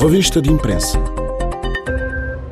Revista de Imprensa.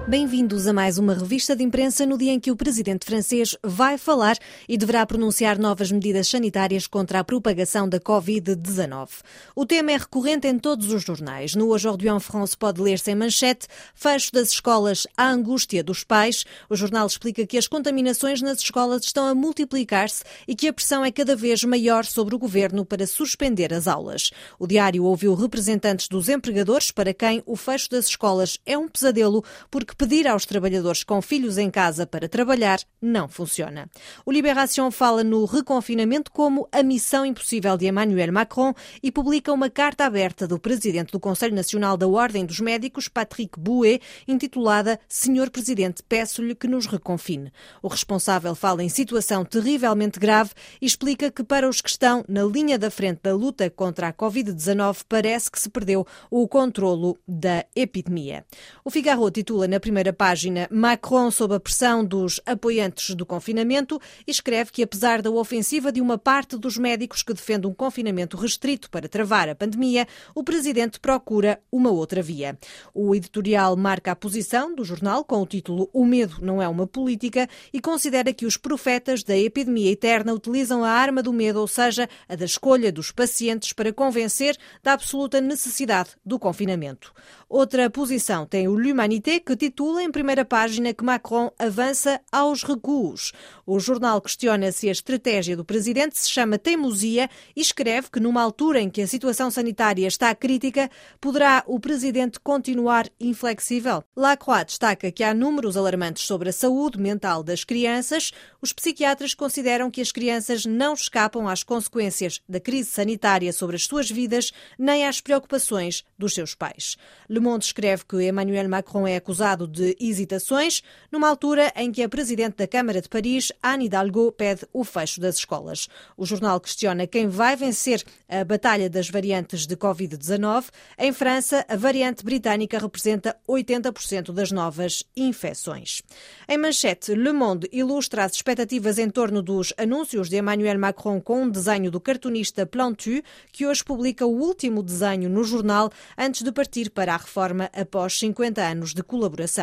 Bem-vindos a mais uma revista de imprensa no dia em que o presidente francês vai falar e deverá pronunciar novas medidas sanitárias contra a propagação da Covid-19. O tema é recorrente em todos os jornais. No Aujourd'hui en France pode ler-se em manchete fecho das escolas à angústia dos pais. O jornal explica que as contaminações nas escolas estão a multiplicar-se e que a pressão é cada vez maior sobre o governo para suspender as aulas. O diário ouviu representantes dos empregadores para quem o fecho das escolas é um pesadelo porque pedir aos trabalhadores com filhos em casa para trabalhar não funciona. O Libération fala no reconfinamento como a missão impossível de Emmanuel Macron e publica uma carta aberta do presidente do Conselho Nacional da Ordem dos Médicos, Patrick Bouet, intitulada Senhor Presidente, peço-lhe que nos reconfine. O responsável fala em situação terrivelmente grave e explica que para os que estão na linha da frente da luta contra a Covid-19 parece que se perdeu o controlo da epidemia. O Figaro titula na primeira página Macron sob a pressão dos apoiantes do confinamento escreve que, apesar da ofensiva de uma parte dos médicos que defende um confinamento restrito para travar a pandemia, o presidente procura uma outra via. O editorial marca a posição do jornal com o título O medo não é uma política e considera que os profetas da epidemia eterna utilizam a arma do medo, ou seja, a da escolha dos pacientes para convencer da absoluta necessidade do confinamento. Outra posição tem o L'Humanité, que titula em primeira página que Macron avança aos recuos. O jornal questiona se a estratégia do presidente se chama teimosia e escreve que, numa altura em que a situação sanitária está crítica, poderá o presidente continuar inflexível. Lacroix destaca que há números alarmantes sobre a saúde mental das crianças. Os psiquiatras consideram que as crianças não escapam às consequências da crise sanitária sobre as suas vidas nem às preocupações dos seus pais. Le Monde escreve que Emmanuel Macron é acusado de hesitações, numa altura em que a presidente da Câmara de Paris, Anne Hidalgo, pede o fecho das escolas. O jornal questiona quem vai vencer a batalha das variantes de Covid-19. Em França, a variante britânica representa 80% das novas infecções. Em manchete, Le Monde ilustra as expectativas em torno dos anúncios de Emmanuel Macron com um desenho do cartunista Plantu, que hoje publica o último desenho no jornal antes de partir para a reforma após 50 anos de colaboração.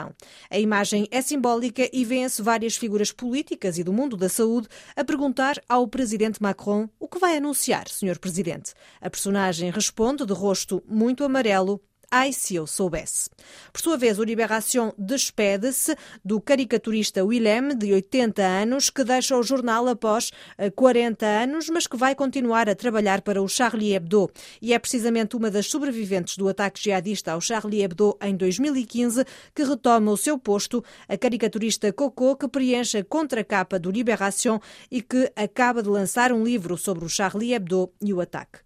A imagem é simbólica e vê-se várias figuras políticas e do mundo da saúde a perguntar ao presidente Macron o que vai anunciar, senhor presidente. A personagem responde de rosto muito amarelo Ai, se eu soubesse. Por sua vez, o Libération despede-se do caricaturista Willem, de 80 anos, que deixa o jornal após 40 eh, anos, mas que vai continuar a trabalhar para o Charlie Hebdo. E é precisamente uma das sobreviventes do ataque jihadista ao Charlie Hebdo em 2015 que retoma o seu posto, a caricaturista Coco, que preenche a contracapa do Libération e que acaba de lançar um livro sobre o Charlie Hebdo e o ataque.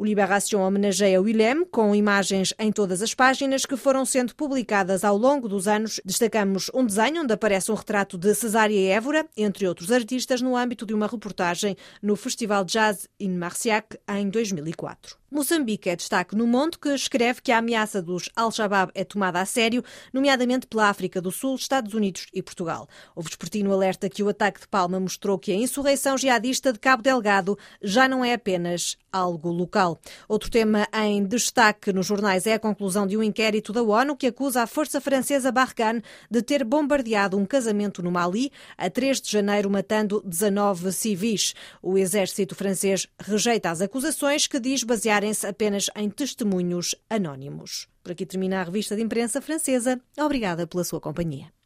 O Libération homenageia Willem com imagens em todas as páginas que foram sendo publicadas ao longo dos anos. Destacamos um desenho onde aparece um retrato de Cesária Évora, entre outros artistas, no âmbito de uma reportagem no Festival Jazz in Marciac em 2004. Moçambique é destaque no Monte, que escreve que a ameaça dos Al-Shabaab é tomada a sério, nomeadamente pela África do Sul, Estados Unidos e Portugal. O Vespertino alerta que o ataque de Palma mostrou que a insurreição jihadista de Cabo Delgado já não é apenas algo local. Outro tema em destaque nos jornais é a conclusão de um inquérito da ONU que acusa a força francesa Barkhane de ter bombardeado um casamento no Mali a 3 de janeiro, matando 19 civis. O exército francês rejeita as acusações que diz basear basearem-se apenas em testemunhos anónimos. Por aqui termina a revista de imprensa francesa. Obrigada pela sua companhia.